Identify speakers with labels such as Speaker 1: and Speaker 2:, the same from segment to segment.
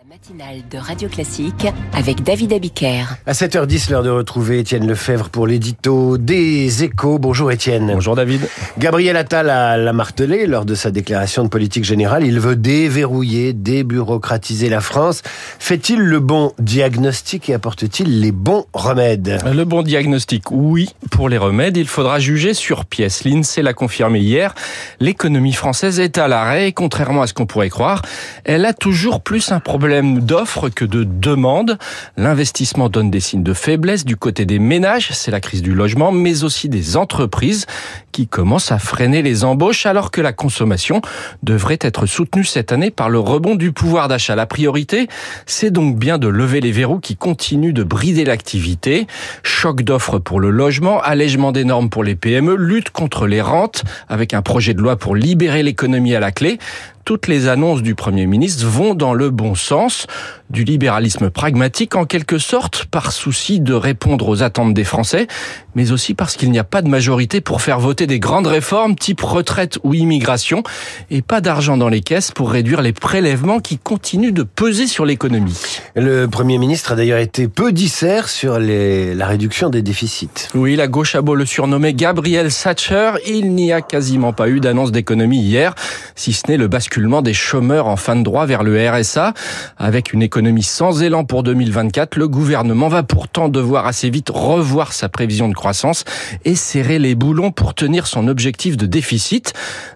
Speaker 1: La matinale de Radio Classique avec David Abiker.
Speaker 2: À 7h10, l'heure de retrouver Étienne Lefebvre pour l'édito des échos. Bonjour Étienne.
Speaker 3: Bonjour David.
Speaker 2: Gabriel Attal a l'a martelé lors de sa déclaration de politique générale. Il veut déverrouiller, débureaucratiser la France. Fait-il le bon diagnostic et apporte-t-il les bons remèdes?
Speaker 3: Le bon diagnostic, oui. Pour les remèdes, il faudra juger sur pièce. L'INSEE l'a confirmé hier. L'économie française est à l'arrêt et contrairement à ce qu'on pourrait croire, elle a toujours plus un problème d'offres que de demandes. L'investissement donne des signes de faiblesse du côté des ménages, c'est la crise du logement, mais aussi des entreprises qui commencent à freiner les embauches alors que la consommation devrait être soutenue cette année par le rebond du pouvoir d'achat. La priorité, c'est donc bien de lever les verrous qui continuent de brider l'activité. Choc d'offres pour le logement, allègement des normes pour les PME, lutte contre les rentes avec un projet de loi pour libérer l'économie à la clé toutes les annonces du Premier ministre vont dans le bon sens, du libéralisme pragmatique en quelque sorte, par souci de répondre aux attentes des Français, mais aussi parce qu'il n'y a pas de majorité pour faire voter des grandes réformes type retraite ou immigration, et pas d'argent dans les caisses pour réduire les prélèvements qui continuent de peser sur l'économie.
Speaker 2: Le Premier ministre a d'ailleurs été peu dissert sur les, la réduction des déficits.
Speaker 3: Oui, la gauche a beau le surnommer Gabriel Thatcher, il n'y a quasiment pas eu d'annonce d'économie hier, si ce n'est le basculement des chômeurs en fin de droit vers le RSA. Avec une économie sans élan pour 2024, le gouvernement va pourtant devoir assez vite revoir sa prévision de croissance et serrer les boulons pour tenir son objectif de déficit.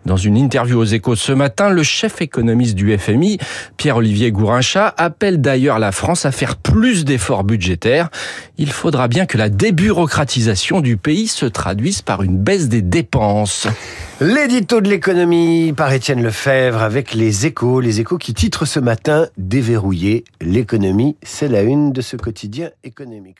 Speaker 3: Dans une interview aux échos ce matin, le chef économiste du FMI, Pierre-Olivier Gourincha, appelle d'ailleurs la France à faire plus d'efforts budgétaires. Il faudra bien que la débureaucratisation du pays se traduise par une baisse des dépenses.
Speaker 2: L'édito de l'économie par Étienne Lefebvre avec les échos. Les échos qui titrent ce matin Déverrouiller l'économie. C'est la une de ce quotidien économique.